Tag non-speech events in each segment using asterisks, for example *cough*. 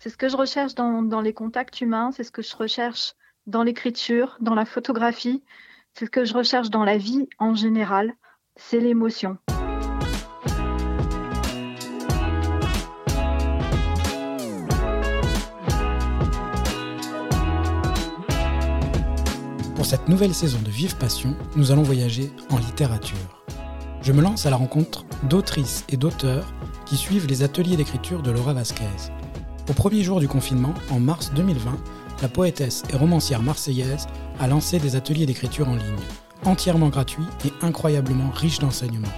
C'est ce que je recherche dans, les contacts humains, c'est ce que je recherche dans l'écriture, dans la photographie, c'est ce que je recherche dans la vie en général, c'est l'émotion. Pour cette nouvelle saison de Vive Passion, nous allons voyager en littérature. Je me lance à la rencontre d'autrices et d'auteurs qui suivent les ateliers d'écriture de Laura Vasquez. Au premier jour du confinement, en mars 2020, la poétesse et romancière marseillaise a lancé des ateliers d'écriture en ligne, entièrement gratuits et incroyablement riches d'enseignements.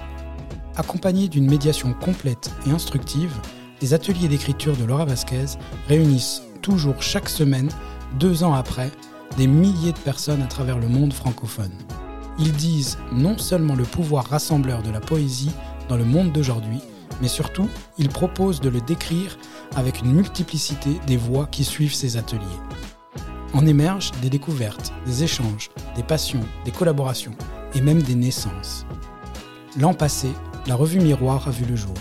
Accompagnés d'une médiation complète et instructive, les ateliers d'écriture de Laura Vasquez réunissent toujours chaque semaine, deux ans après, des milliers de personnes à travers le monde francophone. Ils disent non seulement le pouvoir rassembleur de la poésie dans le monde d'aujourd'hui, mais surtout, ils proposent de le décrire avec une multiplicité des voix qui suivent ces ateliers. En émergent des découvertes, des échanges, des passions, des collaborations et même des naissances. L'an passé, la revue Miroir a vu le jour.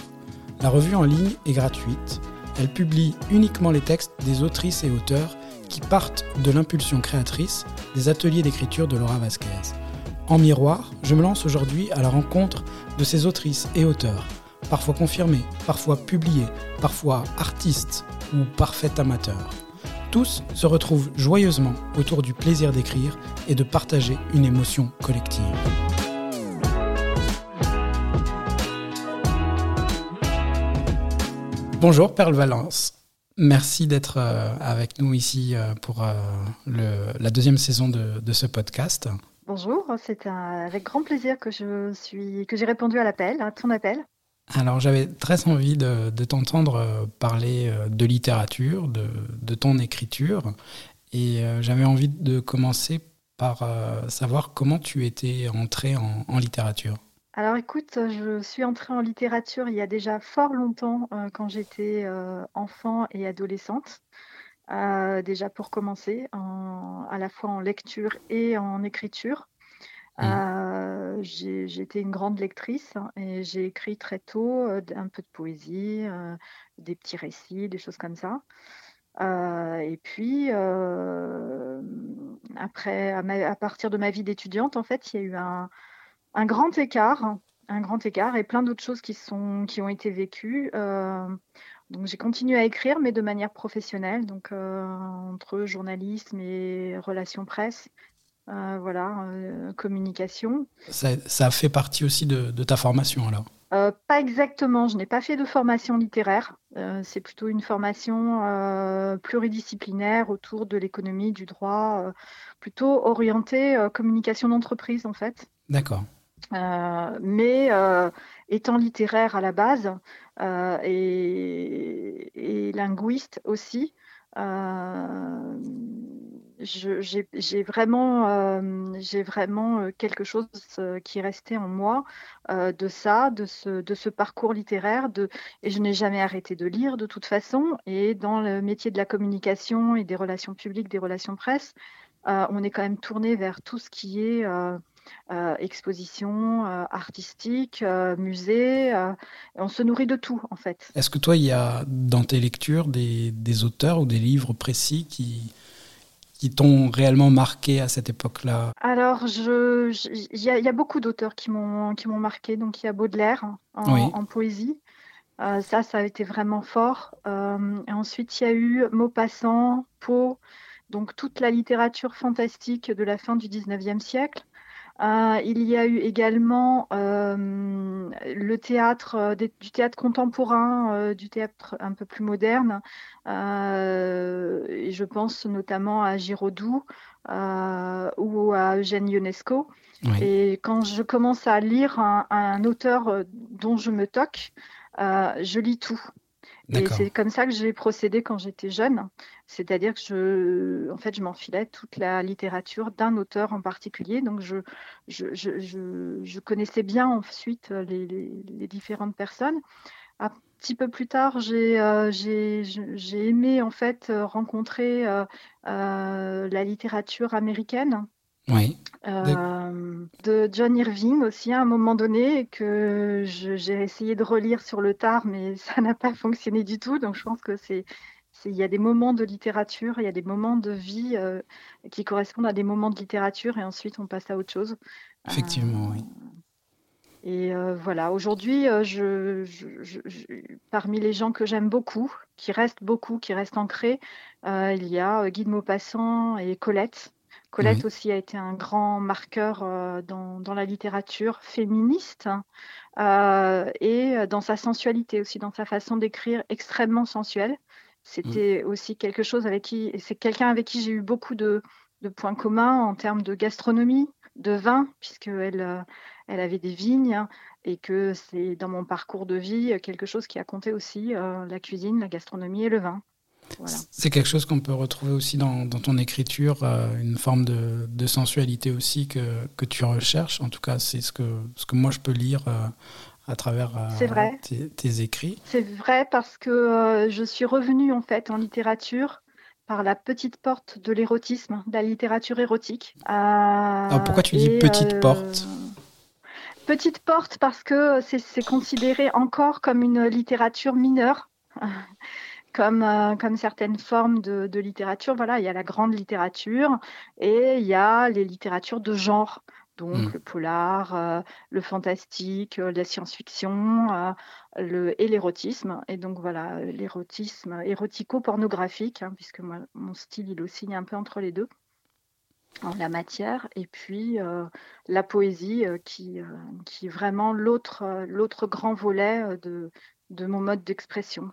La revue en ligne est gratuite. Elle publie uniquement les textes des autrices et auteurs qui partent de l'impulsion créatrice des ateliers d'écriture de Laura Vasquez. En miroir, je me lance aujourd'hui à la rencontre de ces autrices et auteurs, parfois confirmés, parfois publiés, parfois artistes ou parfaits amateurs. Tous se retrouvent joyeusement autour du plaisir d'écrire et de partager une émotion collective. Bonjour Perle Valence. Merci d'être euh, avec nous ici euh, pour euh, la deuxième saison de, ce podcast. Bonjour, c'est avec grand plaisir que je suis que j'ai répondu à l'appel, à ton appel. Alors j'avais très envie de, t'entendre parler de littérature, de, ton écriture, et j'avais envie de commencer par savoir comment tu étais entré en littérature. Alors écoute, je suis entrée en littérature il y a déjà fort longtemps, euh, quand j'étais, euh, enfant et adolescente. Euh, déjà pour commencer, à la fois en lecture et en écriture. Mmh. j'étais une grande lectrice hein, et j'ai écrit très tôt, un peu de poésie, des petits récits, des choses comme ça. et puis, après à partir de ma vie d'étudiante, en fait, il y a eu un grand écart, un grand écart et plein d'autres choses qui, sont, qui ont été vécues. Euh, donc j'ai continué à écrire, mais de manière professionnelle, donc euh, entre journalisme et relations presse, euh, voilà, communication. Ça, fait partie aussi de, ta formation alors? Pas exactement, je n'ai pas fait de formation littéraire. c'est plutôt une formation pluridisciplinaire autour de l'économie, du droit, plutôt orientée communication d'entreprise en fait. D'accord. Euh, mais euh, étant littéraire à la base euh, et, linguiste aussi, j'ai vraiment, j'ai vraiment quelque chose qui est resté en moi de ça, de ce, de ce parcours littéraire, de, et je n'ai jamais arrêté de lire de toute façon. Et dans le métier de la communication et des relations publiques, des relations presse, on est quand même tourné vers tout ce qui est euh, expositions euh, artistiques, euh, musées. on se nourrit de tout, en fait. Est-ce que toi, il y a dans tes lectures des, auteurs ou des livres précis qui, qui t'ont réellement marqué à cette époque-là Alors, il y, a beaucoup d'auteurs qui m'ont marqué. Donc, il y a Baudelaire en, poésie. ça, ça a été vraiment fort. et ensuite, il y a eu Maupassant, Poe, donc toute la littérature fantastique de la fin du 19e siècle. Euh, il y a eu également euh, le théâtre, euh, du théâtre contemporain, du théâtre un peu plus moderne. et je pense notamment à Giraudoux ou à Eugène Ionesco. Et quand je commence à lire un auteur dont je me toque, je lis tout. Et c'est comme ça que j'ai procédé quand j'étais jeune. C'est-à-dire que je, en fait, je m'enfilais toute la littérature d'un auteur en particulier. Donc, je, je, je, je connaissais bien ensuite les, les, différentes personnes. Un petit peu plus tard, j'ai euh, aimé en fait rencontrer euh, euh, la littérature américaine. Oui. Euh, de John Irving aussi à un moment donné que j'ai essayé de relire sur le tard, mais *laughs* ça n'a pas fonctionné du tout. Donc je pense que c'est il y a des moments de littérature, il y a des moments de vie qui correspondent à des moments de littérature et ensuite on passe à autre chose. Effectivement, oui. Et voilà, aujourd'hui, je, parmi les gens que j'aime beaucoup, qui restent beaucoup, qui restent ancrés, il y a Guy de Maupassant et Colette. Colette aussi a été un grand marqueur dans, dans, la littérature féministe hein, et dans sa sensualité aussi, dans sa façon d'écrire extrêmement sensuelle. C'était aussi quelque chose avec qui, c'est quelqu'un avec qui j'ai eu beaucoup de, de, points communs en termes de gastronomie, de vin, puisqu'elle elle avait des vignes et que c'est dans mon parcours de vie quelque chose qui a compté aussi euh, la cuisine, la gastronomie et le vin. C'est quelque chose qu'on peut retrouver aussi dans, ton écriture, euh, une forme de, sensualité aussi que, que, tu recherches. En tout cas, c'est ce que, ce que moi je peux lire euh, à travers tes, tes, écrits. C'est vrai parce que je suis revenue en fait en littérature par la petite porte de l'érotisme, de la littérature érotique. Alors pourquoi tu dis petite porte? Petite porte parce que c'est considéré encore comme une littérature mineure. Comme, euh, comme, certaines formes de, littérature. Voilà, il y a la grande littérature et il y a les littératures de genre. Donc hmm. le polar, euh, le fantastique, euh, la science-fiction le, et l'érotisme. Et donc voilà, l'érotisme érotico-pornographique, hein, puisque mon style il oscille un peu entre les deux en la matière, et puis euh, la poésie euh, qui, euh, qui est vraiment l'autre, l'autre grand volet de, de mon mode d'expression.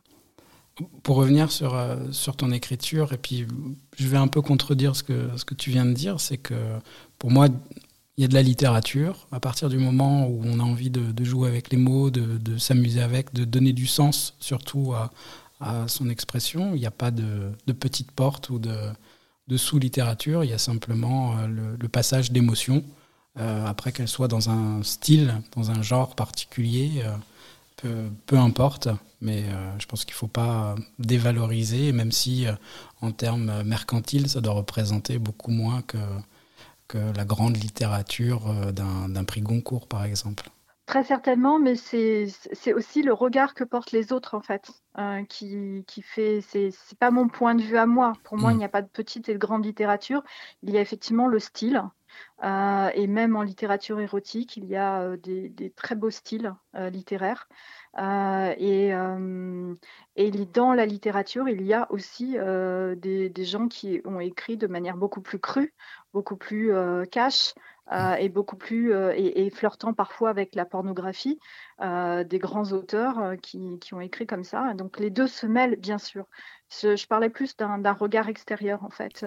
Pour revenir sur, sur ton écriture, et puis je vais un peu contredire ce que, ce que tu viens de dire, c'est que pour moi, il y a de la littérature. À partir du moment où on a envie de, jouer avec les mots, de, de, s'amuser avec, de donner du sens surtout à, à son expression, il n'y a pas de, de petite porte ou de, sous-littérature, il y a simplement euh, le, passage d'émotions, euh, après qu'elle soit dans un style, dans un genre particulier, euh, peu, importe, mais je pense qu'il ne faut pas dévaloriser, même si en termes mercantiles, ça doit représenter beaucoup moins que, que la grande littérature d'un prix Goncourt, par exemple. Très certainement, mais c'est aussi le regard que portent les autres, en fait, euh, qui, qui, fait. C'est pas mon point de vue à moi. Pour moi, il mm. n'y a pas de petite et de grande littérature. Il y a effectivement le style. Euh, et même en littérature érotique, il y a euh, des, des, très beaux styles littéraires. Et, et, dans la littérature, il y a aussi des, des, gens qui ont écrit de manière beaucoup plus crue, beaucoup plus cash, euh, et beaucoup plus euh, et, flirtant parfois avec la pornographie euh, des grands auteurs qui, qui, ont écrit comme ça. Donc les deux se mêlent bien sûr. Je, parlais plus d'un regard extérieur en fait,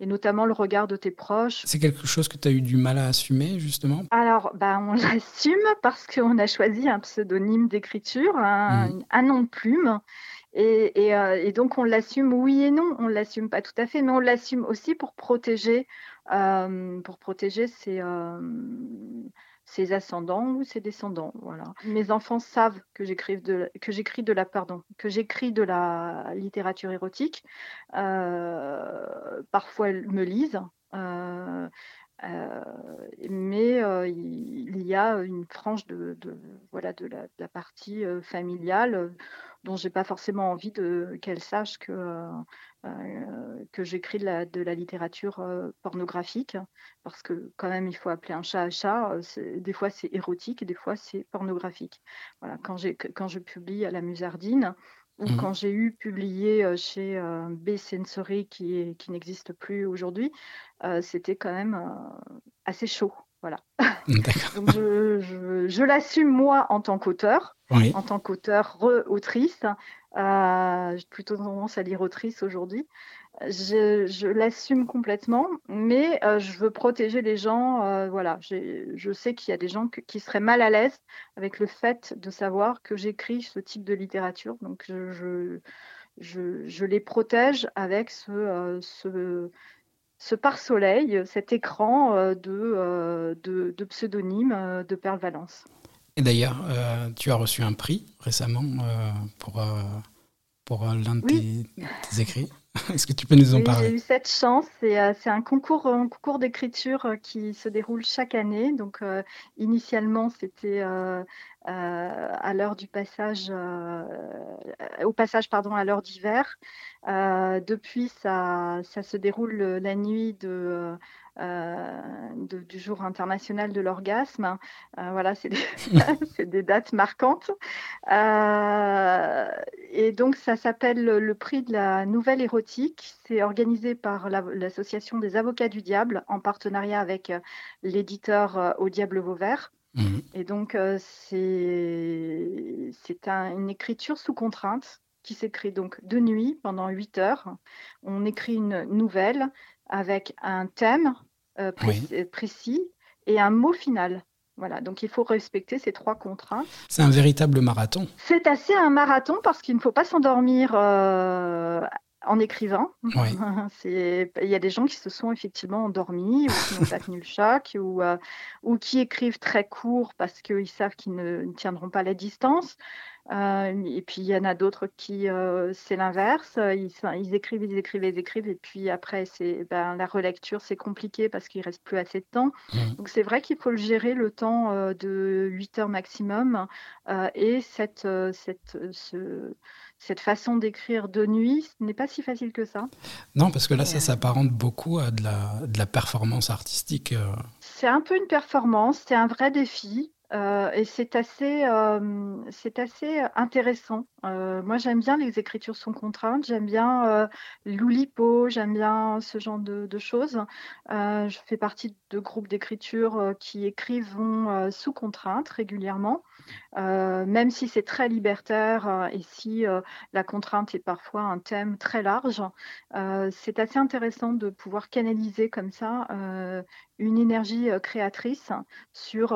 et notamment le regard de tes proches. C'est quelque chose que tu as eu du mal à assumer justement? Alors bah, on *laughs* l'assume parce qu'on a choisi un pseudonyme d'écriture, un, mmh. un nom de plume. Et, et, et, donc on l'assume oui et non, on l'assume pas tout à fait, mais on l'assume aussi pour protéger euh, pour protéger ses, euh, ses, ascendants ou ses descendants. Voilà. Mes enfants savent que j'écris de, de la que j'écris de la littérature érotique. Euh, parfois, elles me lisent. Mais il y a une frange de, voilà, de la, partie familiale dont j'ai pas forcément envie qu'elle sache que, euh, euh, que j'écris de la, littérature euh, pornographique, parce que quand même il faut appeler un chat un chat. Des fois c'est érotique des fois c'est pornographique. Voilà, quand, quand je publie à la Musardine, ou mmh. quand j'ai eu publié chez B Sensory qui, qui n'existe plus aujourd'hui, c'était quand même assez chaud. Voilà. *laughs* Donc je, je, l'assume moi en tant qu'auteur, en tant qu'auteur re-autrice. Euh, j'ai plutôt tendance à lire autrice aujourd'hui. Je, je l'assume complètement, mais euh, je veux protéger les gens. Euh, voilà, je sais qu'il y a des gens qui seraient mal à l'aise avec le fait de savoir que j'écris ce type de littérature. Donc je, je les protège avec ce, ce ce pare-soleil, cet écran euh, euh, de, de, pseudonyme euh, de Perle Valence. Et d'ailleurs, tu as reçu un prix récemment pour, pour l'un de tes, écrits. *laughs* Est-ce que tu peux nous en parler J'ai eu cette chance. C'est un concours, un concours d'écriture qui se déroule chaque année. Donc, initialement, c'était à l'heure du passage, au passage pardon, à l'heure d'hiver. depuis, ça, ça, se déroule la nuit de euh, du jour international de l'orgasme. Euh, voilà, *laughs* c'est des, dates marquantes. Euh, et donc, ça s'appelle le prix de la nouvelle érotique. C'est organisé par l'association des avocats du diable en partenariat avec l'éditeur Au Diable Vauvert. Mmh. Et donc, c'est une écriture sous contrainte qui s'écrit donc de nuit pendant 8 heures. On écrit une nouvelle avec un thème euh, précis, et un mot final. Voilà, donc il faut respecter ces trois contraintes. C'est un véritable marathon. C'est assez un marathon parce qu'il ne faut pas s'endormir euh, en écrivant. *laughs* il y a des gens qui se sont effectivement endormis ou qui n'ont pas tenu le choc ou, euh, ou qui écrivent très court parce qu'ils savent qu'ils ne, ne, tiendront pas la distance. Euh, et puis il y en a d'autres qui, euh, c'est l'inverse. Ils, ils, écrivent, ils écrivent, ils écrivent. Et puis après, c'est ben, la relecture, c'est compliqué parce qu'il reste plus assez de temps. Mmh. Donc c'est vrai qu'il faut le gérer le temps euh, de 8 heures maximum. et cette, cette, ce, cette façon d'écrire de nuit, ce n'est pas si facile que ça. Non, parce que là, ça s'apparente beaucoup à de la, de la performance artistique. C'est un peu une performance, c'est un vrai défi. Euh, et c'est assez, euh, c'est assez intéressant. Euh, moi, j'aime bien les écritures sans contrainte. J'aime bien l'oulipo, j'aime bien ce genre de, choses. je fais partie de groupes d'écriture qui écrivent sous contrainte régulièrement, même si c'est très libertaire et si la contrainte est parfois un thème très large. c'est assez intéressant de pouvoir canaliser comme ça une énergie créatrice sur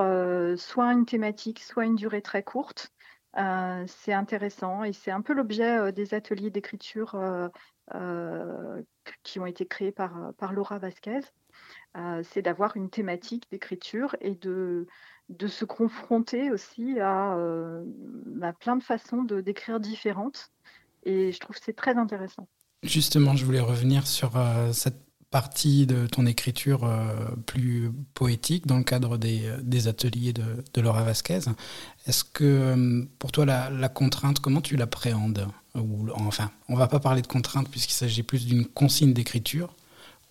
soit une thématique, soit une durée très courte. c'est intéressant et c'est un peu l'objet des ateliers d'écriture qui ont été créés par, par Laura Vasquez. C'est d'avoir une thématique d'écriture et de, de se confronter aussi à, à plein de façons d'écrire différentes. Et je trouve que c'est très intéressant. Justement, je voulais revenir sur cette partie de ton écriture euh, plus poétique dans le cadre des, des ateliers de, Laura Vasquez. Est-ce que euh, pour toi la, contrainte, comment tu l'appréhendes? Enfin, on va pas parler de contrainte puisqu'il s'agit plus d'une consigne d'écriture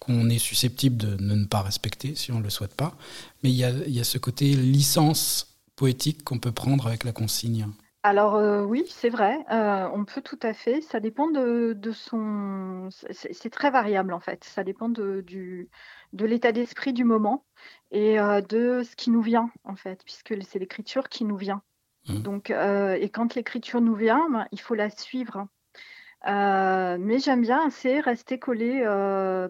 qu'on est susceptible de, ne pas respecter si on ne le souhaite pas. Mais il y a, y a ce côté licence poétique qu'on peut prendre avec la consigne. Alors euh, oui, c'est vrai, euh, on peut tout à fait. Ça dépend de, son. C'est très variable en fait. Ça dépend de, du, de l'état d'esprit du moment et euh, de ce qui nous vient en fait, puisque c'est l'écriture qui nous vient. Mmh. Donc, et quand l'écriture nous vient, ben, il faut la suivre. Mais j'aime bien assez rester collé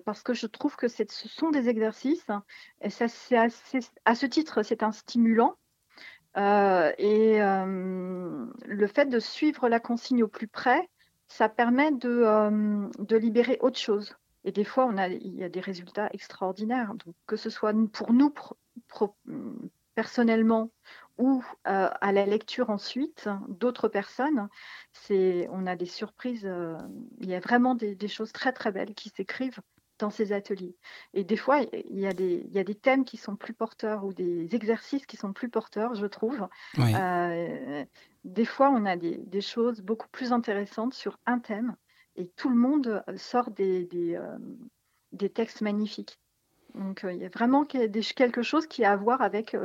parce que je trouve que ce sont des exercices et ça, à ce titre, c'est un stimulant euh, et euh, le fait de suivre la consigne au plus près, ça permet de, euh, libérer autre chose. Et des fois, il y a des résultats extraordinaires. Que ce soit pour nous personnellement ou à la lecture ensuite d'autres personnes, c'est, on a des surprises. il y a vraiment des, des, choses très très belles qui s'écrivent dans ces ateliers. Et des fois, il y, a des, il y a des thèmes qui sont plus porteurs ou des exercices qui sont plus porteurs, je trouve. Euh, des fois, on a des, des, choses beaucoup plus intéressantes sur un thème et tout le monde sort des, des, euh, des textes magnifiques. Donc, euh, il y a vraiment quelque chose qui a à voir avec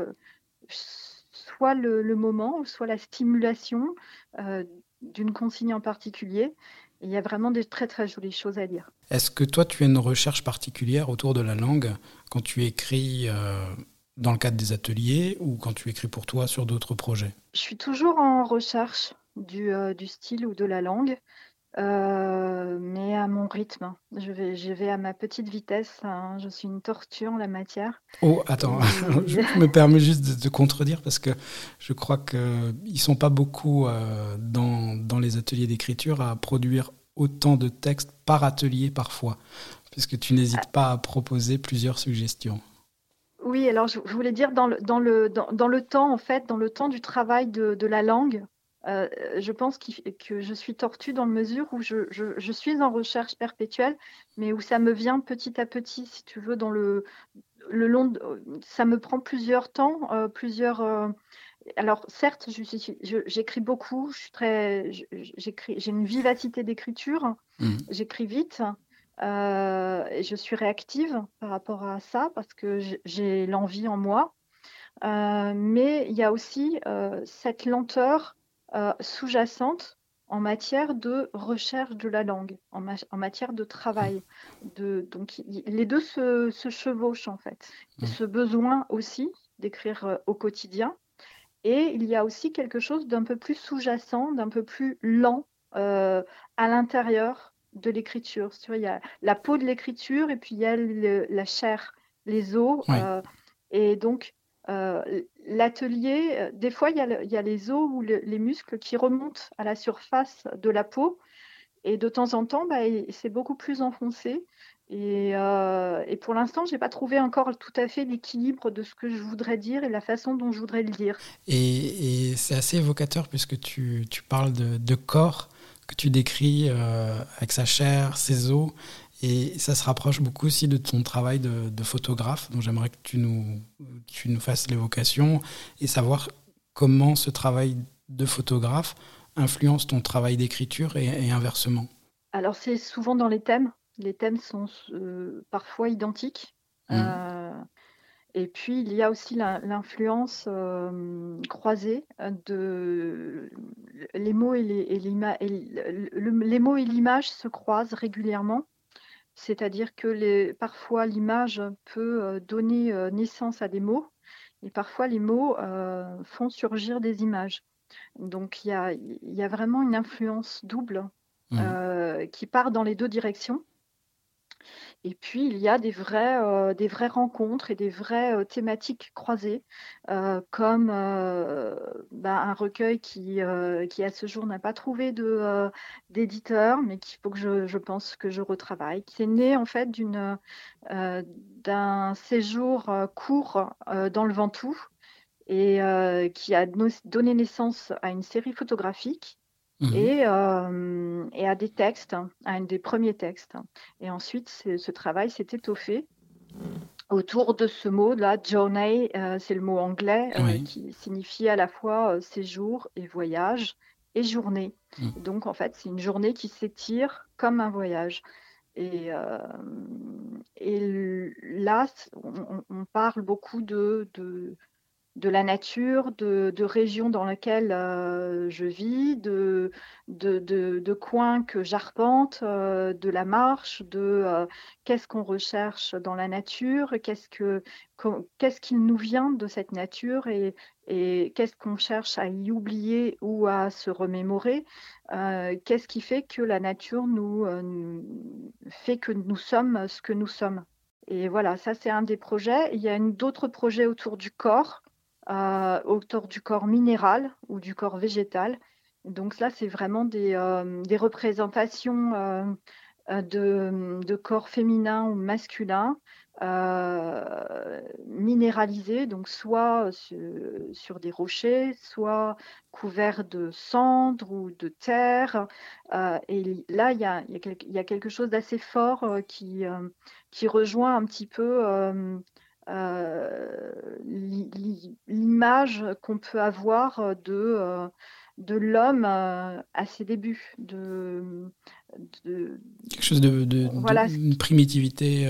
soit le, le, moment, soit la stimulation d'une consigne en particulier. Il y a vraiment des très très jolies choses à lire. Est-ce que toi, tu as une recherche particulière autour de la langue quand tu écris euh, dans le cadre des ateliers ou quand tu écris pour toi sur d'autres projets? Je suis toujours en recherche du, euh, du style ou de la langue. Euh, mais à mon rythme. Je vais, je vais à ma petite vitesse. Hein. Je suis une tortue en la matière. Oh, attends, *laughs* je *laughs* me permets juste de te contredire parce que je crois qu'ils ne sont pas beaucoup euh, dans, dans, les ateliers d'écriture à produire autant de textes par atelier parfois, puisque tu n'hésites pas à proposer plusieurs suggestions. Oui, alors je, voulais dire dans le, dans, le, dans, dans, le temps, en fait, dans le temps du travail de, de la langue, je pense que je suis tortue dans la mesure où je, je, suis en recherche perpétuelle, mais où ça me vient petit à petit, si tu veux, dans le, le long. ça me prend plusieurs temps, plusieurs alors certes, j'écris beaucoup, je suis très, j'ai une vivacité d'écriture, mmh. j'écris vite, euh, et je suis réactive par rapport à ça parce que j'ai l'envie en moi. Euh, mais il y a aussi euh, cette lenteur sous-jacente en matière de recherche de la langue, en, matière de travail. De, donc les deux se, chevauchent en fait. Mmh. Ce besoin aussi d'écrire au quotidien, et il y a aussi quelque chose d'un peu plus sous-jacent, d'un peu plus lent euh, à l'intérieur de l'écriture. Il y a la peau de l'écriture et puis il y a la chair, les os. Euh, et donc, euh, l'atelier, des fois, il y, a les os ou les muscles qui remontent à la surface de la peau. Et de temps en temps, bah, c'est beaucoup plus enfoncé. Euh, et, pour l'instant, je n'ai pas trouvé encore tout à fait l'équilibre de ce que je voudrais dire et la façon dont je voudrais le dire. Et, c'est assez évocateur puisque tu, parles de, corps que tu décris euh, avec sa chair, ses os. Et ça se rapproche beaucoup aussi de ton travail de, photographe, dont j'aimerais que tu nous, tu nous fasses l'évocation et savoir comment ce travail de photographe influence ton travail d'écriture et inversement. Alors c'est souvent dans les thèmes les thèmes sont euh, parfois identiques. Mmh. Euh, et puis, il y a aussi l'influence euh, croisée de les mots et les, mots et l'image se croisent régulièrement. C'est-à-dire que les, parfois l'image peut donner naissance à des mots et parfois les mots font surgir des images. Donc il y a, y a, vraiment une influence double mmh. qui part dans les deux directions. Et puis, il y a des vraies, euh, des vraies rencontres et des vraies thématiques croisées, euh, comme bah, un recueil qui, qui, à ce jour, n'a pas trouvé d'éditeur, mais qu'il faut que je, je, pense que je retravaille, qui est né en fait d'un séjour court dans le Ventoux et qui a donné naissance à une série photographique Mmh et, euh, et, à des textes, à un des premiers textes. Et ensuite, ce travail s'est étoffé autour de ce mot-là, journey, euh, c'est le mot anglais euh, qui signifie à la fois séjour et voyage et journée. Mmh. Donc, en fait, c'est une journée qui s'étire comme un voyage. Et, et là, on, on, parle beaucoup de, de de la nature, de, régions dans lesquelles euh, je vis, de, coins que j'arpente, euh, de la marche, de euh, qu'est-ce qu'on recherche dans la nature, qu'est-ce, que, qu'est-ce qu'il nous vient de cette nature et qu'est-ce qu'on cherche à y oublier ou à se remémorer, qu'est-ce qui fait que la nature nous fait que nous sommes ce que nous sommes. Et voilà, ça c'est un des projets. Il y a d'autres projets autour du corps euh, autour du corps minéral ou du corps végétal. Donc là, c'est vraiment des, euh, représentations euh, de, corps féminin ou masculin minéralisés, donc soit sur, des rochers, soit couverts de cendres ou de terre. et là, il y a, quelque chose d'assez fort qui, rejoint un petit peu euh, l'image qu'on peut avoir de, euh, de l'homme euh, à ses débuts. De, quelque chose de, voilà. une primitivité.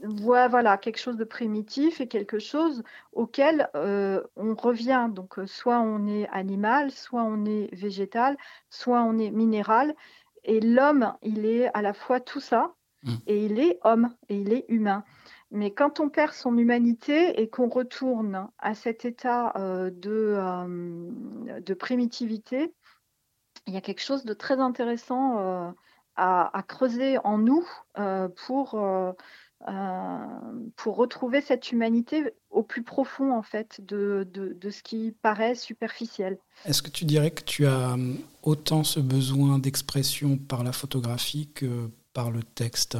voilà, quelque chose de primitif et quelque chose auquel on revient. Donc, soit on est animal, soit on est végétal, soit on est minéral. Et l'homme, il est à la fois tout ça, mmh. et il est homme, et il est humain. Mais quand on perd son humanité et qu'on retourne à cet état euh, de, euh, de, primitivité, il y a quelque chose de très intéressant euh, à, creuser en nous pour, pour retrouver cette humanité au plus profond en fait de, de, de ce qui paraît superficiel. Est-ce que tu dirais que tu as autant ce besoin d'expression par la photographie que par le texte?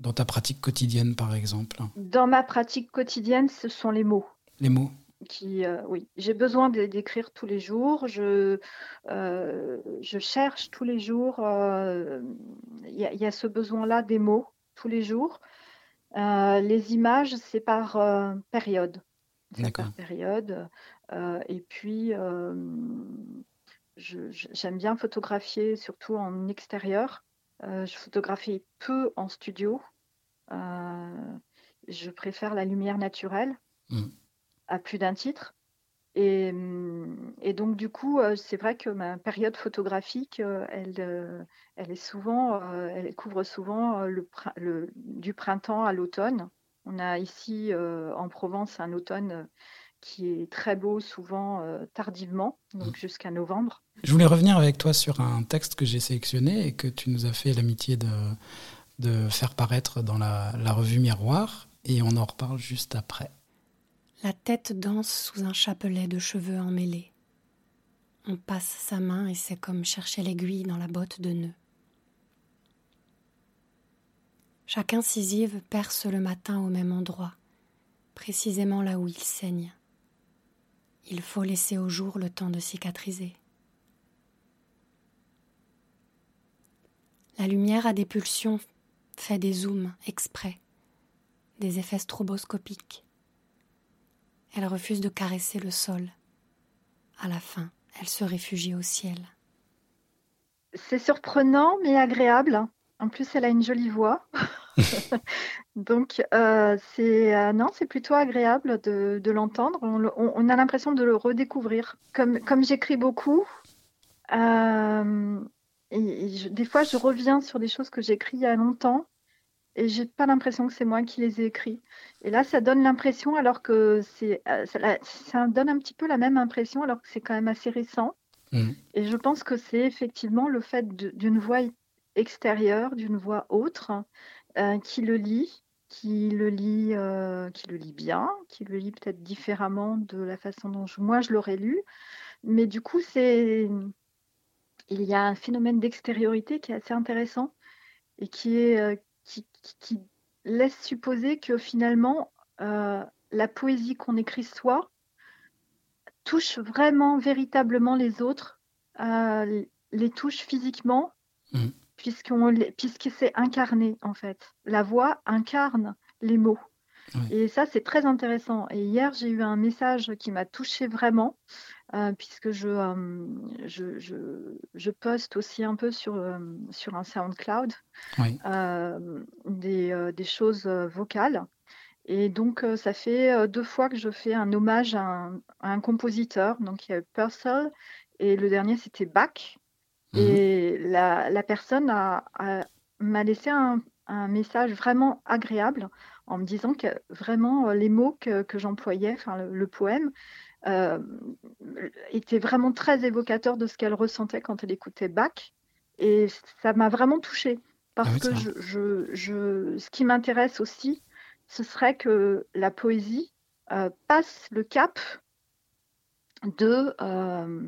Dans ta pratique quotidienne, par exemple Dans ma pratique quotidienne, ce sont les mots. Les mots qui, oui, j'ai besoin d'écrire tous les jours. Je, je cherche tous les jours. Il y, y, a ce besoin-là des mots tous les jours. les images, c'est par période. Par période. et puis, j'aime bien photographier, surtout en extérieur. Je photographie peu en studio. je préfère la lumière naturelle. Mmh. à plus d'un titre. Et, et, donc, du coup, c'est vrai que ma période photographique, elle, elle est souvent, elle couvre souvent le, le du printemps à l'automne. On a ici en Provence un automne qui est très beau, souvent tardivement, donc mmh. jusqu'à novembre. Je voulais revenir avec toi sur un texte que j'ai sélectionné et que tu nous as fait l'amitié de, de faire paraître dans la, la revue Miroir, et on en reparle juste après. La tête danse sous un chapelet de cheveux emmêlés. On passe sa main et c'est comme chercher l'aiguille dans la botte de nœud. Chaque incisive perce le matin au même endroit, précisément là où il saigne. Il faut laisser au jour le temps de cicatriser. La lumière a des pulsions, fait des zooms exprès, des effets stroboscopiques. Elle refuse de caresser le sol. À la fin, elle se réfugie au ciel. C'est surprenant mais agréable. En plus, elle a une jolie voix. *laughs* Donc, euh, c'est euh, non, c'est plutôt agréable de, l'entendre. On, a l'impression de le redécouvrir. Comme, comme j'écris beaucoup, euh, des fois, je reviens sur des choses que j'écris il y a longtemps et j'ai pas l'impression que c'est moi qui les ai écrits. Et là, ça donne l'impression, alors que c'est, ça, donne un petit peu la même impression, alors que c'est quand même assez récent. Mmh. Et je pense que c'est effectivement le fait d'une voix extérieure, d'une voix autre, euh, qui le lit, qui le lit, euh, qui le lit bien, qui le lit peut-être différemment de la façon dont moi je l'aurais lu. Mais du coup, c'est, il y a un phénomène d'extériorité qui est assez intéressant et qui est qui, laisse supposer que finalement, euh, la poésie qu'on écrit soi touche vraiment, véritablement les autres, euh, les touche physiquement, mmh. Puisque c'est incarné en fait. La voix incarne les mots. Et ça, c'est très intéressant. Et hier, j'ai eu un message qui m'a touché vraiment. Euh, puisque je, je, je, poste aussi un peu sur, sur un SoundCloud des, des, choses vocales. Et donc, ça fait deux fois que je fais un hommage à un, compositeur. Donc, il y a Purcell et le dernier, c'était Bach. Mmh et la, la personne a, m'a laissé un, un, message vraiment agréable en me disant que vraiment les mots que, que j'employais, enfin le, poème, euh, était vraiment très évocateur de ce qu'elle ressentait quand elle écoutait Bach. Et ça m'a vraiment touchée. Parce ah que je, je, ce qui m'intéresse aussi, ce serait que la poésie euh, passe le cap de, euh,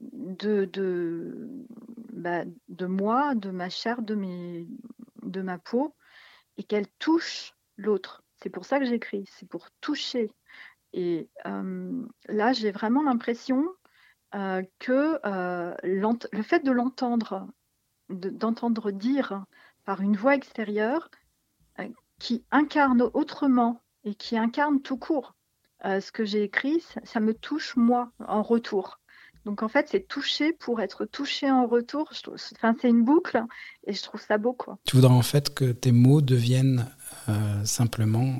bah, de, moi, de ma chair, de, ma peau, et qu'elle touche l'autre. C'est pour ça que j'écris, c'est pour toucher, et là, j'ai vraiment l'impression que le fait de l'entendre, d'entendre dire par une voix extérieure qui incarne autrement et qui incarne tout court ce que j'ai écrit, ça, me touche moi en retour. Donc en fait, c'est toucher pour être touché en retour. Enfin, c'est une boucle et je trouve ça beau. Quoi. Tu voudrais en fait que tes mots deviennent simplement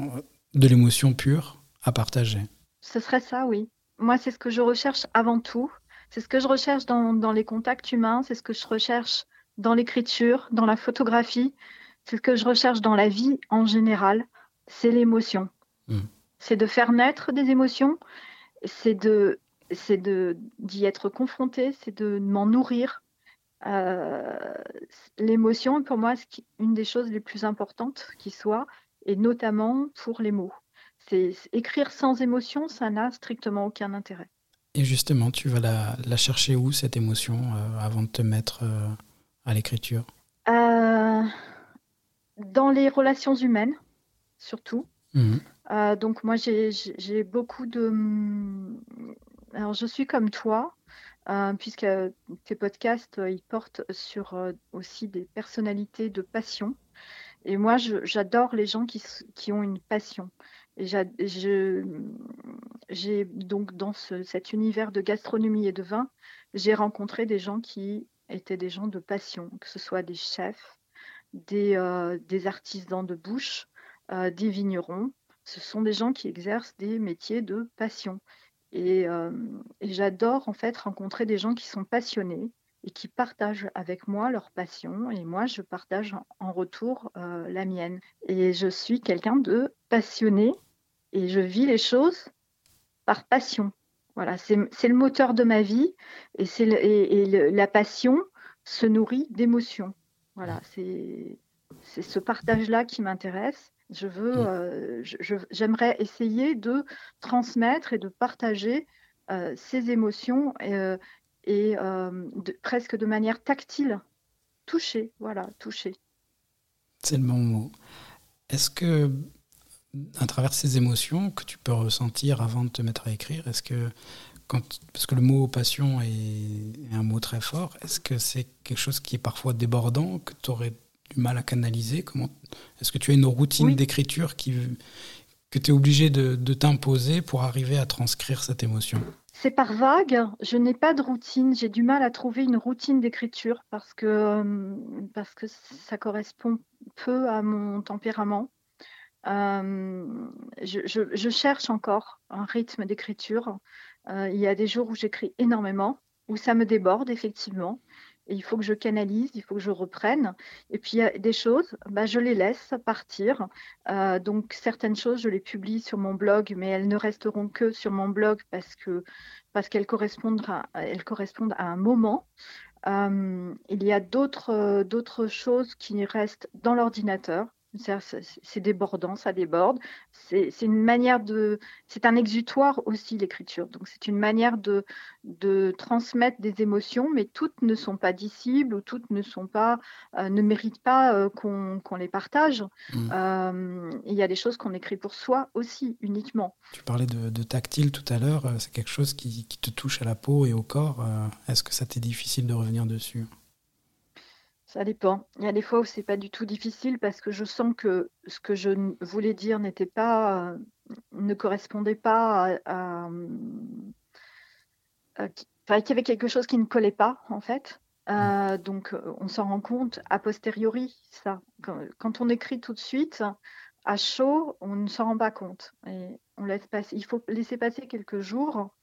de l'émotion pure à partager? Ce serait ça, oui. Moi, c'est ce que je recherche avant tout. C'est ce que je recherche dans, les contacts humains, c'est ce que je recherche dans l'écriture, dans la photographie, c'est ce que je recherche dans la vie en général, c'est l'émotion. Hmm. C'est de faire naître des émotions, c'est de c'est d'y être confronté, c'est de m'en nourrir. Euh, l'émotion, pour moi, c'est une des choses les plus importantes qui soit, et notamment pour les mots écrire sans émotion, ça n'a strictement aucun intérêt. Et justement, tu vas la, chercher où cette émotion euh, avant de te mettre euh, à l'écriture? Dans les relations humaines, surtout. Mmh. donc moi, j'ai beaucoup de... Alors, je suis comme toi, puisque tes podcasts, ils portent sur aussi des personnalités de passion. Et moi, j'adore les gens qui, qui, ont une passion. Et j'ai donc dans cet univers de gastronomie et de vin, j'ai rencontré des gens qui étaient des gens de passion, que ce soit des chefs, des, euh, des artisans de bouche, euh, des vignerons. Ce sont des gens qui exercent des métiers de passion. Et, euh, et j'adore en fait rencontrer des gens qui sont passionnés et qui partagent avec moi leur passion et moi je partage en retour la mienne. Et je suis quelqu'un de passionné et je vis les choses par passion. Voilà, c'est le moteur de ma vie et, et, la passion se nourrit d'émotions. Voilà, c'est ce partage-là qui m'intéresse. Je veux, euh, j'aimerais essayer de transmettre et de partager euh, ces émotions euh, et presque de manière tactile, toucher, voilà, toucher. C'est le bon mot. Est-ce que à travers ces émotions que tu peux ressentir avant de te mettre à écrire Est-ce que, quand, parce que le mot passion est, un mot très fort, est-ce que c'est quelque chose qui est parfois débordant, que tu aurais du mal à canaliser Comment Est-ce que tu as une routine d'écriture qui, que tu es obligé de, de t'imposer pour arriver à transcrire cette émotion? C'est par vague. Je n'ai pas de routine. J'ai du mal à trouver une routine d'écriture parce que, euh, parce que ça correspond peu à mon tempérament. Euh, je, cherche encore un rythme d'écriture. Euh, il y a des jours où j'écris énormément, où ça me déborde effectivement. Il faut que je canalise, il faut que je reprenne. Et puis il y a des choses, bah, je les laisse partir. Euh, donc certaines choses, je les publie sur mon blog, mais elles ne resteront que sur mon blog parce que parce qu'elles correspondent à, un moment. il y a d'autres choses qui restent dans l'ordinateur. C'est débordant, ça déborde. C'est une manière de, c'est un exutoire aussi l'écriture. Donc c'est une manière de, de transmettre des émotions, mais toutes ne sont pas dissibles ou toutes ne sont pas, euh, ne méritent pas euh, qu'on les partage. Mmh. Euh, il y a des choses qu'on écrit pour soi aussi uniquement. Tu parlais de, tactile tout à l'heure. C'est quelque chose qui, qui, te touche à la peau et au corps. Est-ce que ça t'est difficile de revenir dessus? Ça dépend. Il y a des fois où c'est pas du tout difficile parce que je sens que ce que je voulais dire n'était pas, euh, ne correspondait pas à, qu'il y avait quelque chose qui ne collait pas en fait. Euh, donc on s'en rend compte a posteriori ça. Quand, on écrit tout de suite à chaud, on ne s'en rend pas compte et on laisse passer. Il faut laisser passer quelques jours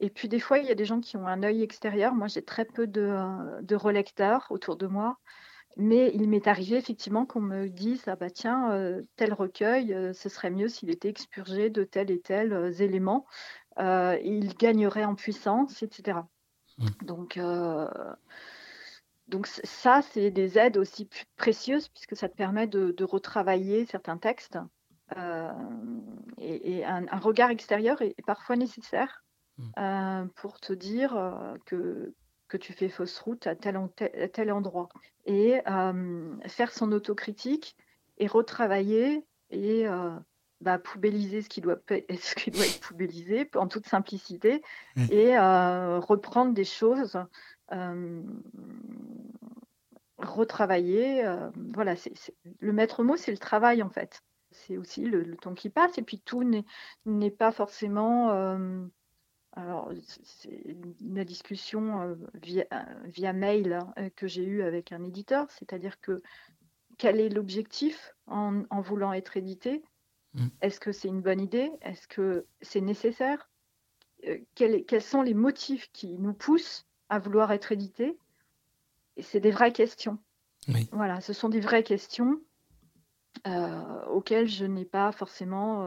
et puis des fois, il y a des gens qui ont un œil extérieur. Moi, j'ai très peu de, de, relecteurs autour de moi. Mais il m'est arrivé effectivement qu'on me dise ah bah tiens euh, tel recueil euh, ce serait mieux s'il était expurgé de tels et tels euh, éléments il gagnerait en puissance etc mmh. donc donc ça c'est des aides aussi précieuses puisque ça te permet de, retravailler certains textes et, un, un, regard extérieur est parfois nécessaire. Euh, pour te dire euh, que, que tu fais fausse route à tel, tel, endroit. Et faire son autocritique et retravailler et bah, poubelliser ce qui, doit, *laughs* ce qui doit être poubellisé en toute simplicité mmh. et reprendre des choses, retravailler. voilà, c'est le maître mot, c'est le travail en fait. C'est aussi le, le, temps qui passe et puis tout n'est pas forcément alors, c'est une discussion euh, via, via mail hein, euh, que j'ai eue avec un éditeur, c'est-à-dire que quel est l'objectif en, voulant être édité? Mmh. Est-ce que c'est une bonne idée? Est-ce que c'est nécessaire? Euh, quels, sont les motifs qui nous poussent à vouloir être édité? Et c'est des vraies questions. Voilà, ce sont des vraies questions auxquelles je n'ai pas forcément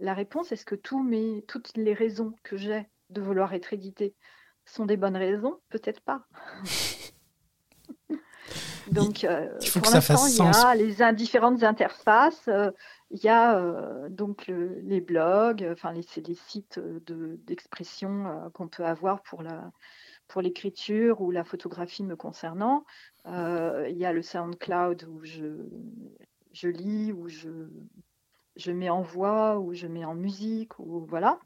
la réponse, est-ce que tous mes, toutes les raisons que j'ai de vouloir être édité sont des bonnes raisons? Peut-être pas. *laughs* Donc, euh, pour l'instant, il y a les différentes interfaces. Euh, il y a euh, donc les blogs, enfin les, des sites d'expression qu'on peut avoir pour la pour l'écriture ou la photographie me concernant. il y a le SoundCloud où je je lis, où je je mets en voix ou je mets en musique ou voilà.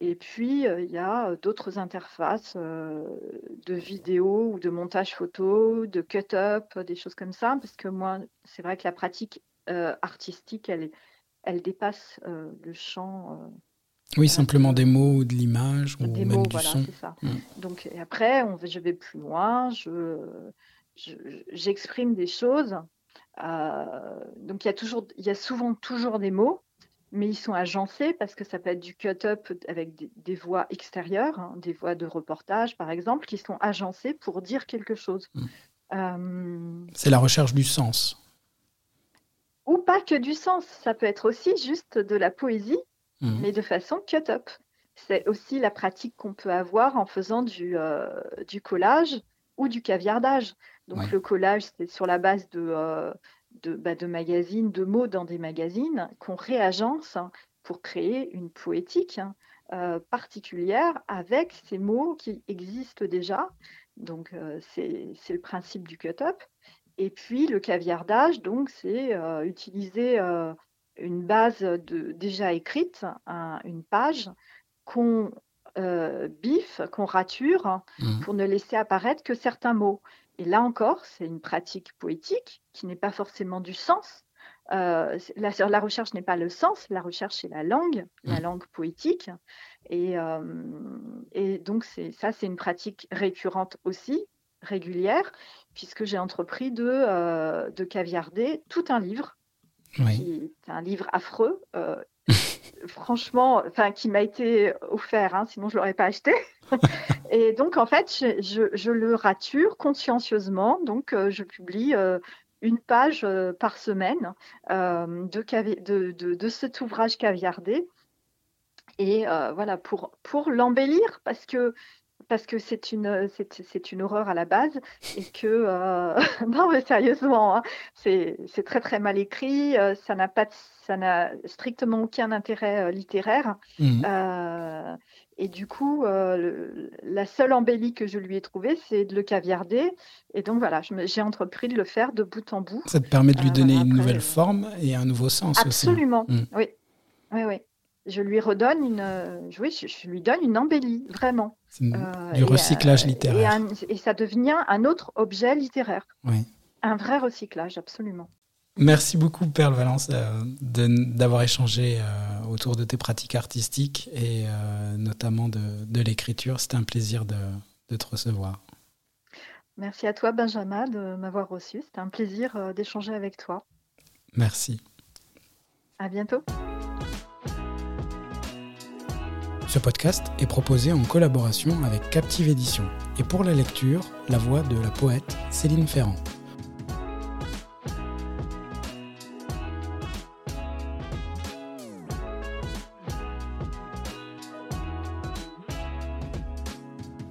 Et puis, il y a d'autres interfaces de vidéo ou de montage photo, de cut-up, des choses comme ça, parce que moi, c'est vrai que la pratique artistique, elle, elle dépasse le champ. oui, simplement des mots ou de l'image ou des même mots, du voilà, son. c'est ça. Mmh. Donc et après, on, je vais plus loin, je, j'exprime des choses. Donc il y a toujours, il y a souvent toujours des mots mais ils sont agencés parce que ça peut être du cut-up avec des, voix extérieures, hein, des voix de reportage par exemple, qui sont agencées pour dire quelque chose. Mmh. C'est la recherche du sens. Ou pas que du sens, ça peut être aussi juste de la poésie, mmh. mais de façon cut-up. C'est aussi la pratique qu'on peut avoir en faisant du, euh, du collage ou du caviardage. Donc le collage, c'est sur la base de, euh, de, bah, de magazines, de mots dans des magazines qu'on réagence pour créer une poétique euh, particulière avec ces mots qui existent déjà. Donc euh, c'est le principe du cut-up. Et puis le caviardage, donc c'est euh, utiliser une base de, déjà écrite, une page qu'on biffe, qu'on rature mmh. pour ne laisser apparaître que certains mots. Et là encore, c'est une pratique poétique qui n'est pas forcément du sens. Euh, la, la, recherche n'est pas le sens, la recherche c'est la langue, la mmh. langue poétique. Et, euh, et donc ça, c'est une pratique récurrente aussi, régulière, puisque j'ai entrepris de, euh, de caviarder tout un livre, qui est un livre affreux, franchement, enfin, qui m'a été offert, hein, sinon je l'aurais pas acheté. *laughs* et donc, en fait, je, le rature consciencieusement. Donc, euh, je publie euh, une page euh, par semaine de, de, cet ouvrage caviardé. Et voilà, pour, pour l'embellir, parce que parce que c'est une, c'est, une horreur à la base et que, euh, *laughs* non mais sérieusement, hein, c'est, très très mal écrit, euh, ça n'a pas, ça n'a strictement aucun intérêt euh, littéraire. Mmh. et du coup, la seule embellie que je lui ai trouvée, c'est de le caviarder. Et donc voilà, j'ai entrepris de le faire de bout en bout. Ça te permet de lui donner une nouvelle forme et un nouveau sens absolument. aussi. Absolument, mmh. oui. Oui, oui je lui redonne une, euh, oui, je, lui donne une embellie, vraiment. Euh, du recyclage euh, littéraire. Et, ça devient un autre objet littéraire. Oui. Un vrai recyclage, absolument. Merci beaucoup, Perle Valence, d'avoir échangé autour de tes pratiques artistiques et notamment de, de l'écriture. C'était un plaisir de, de, te recevoir. Merci à toi, Benjamin, de m'avoir reçu. C'était un plaisir d'échanger avec toi. Merci. À bientôt. Ce podcast est proposé en collaboration avec Captive Édition et pour la lecture, la voix de la poète Céline Ferrand.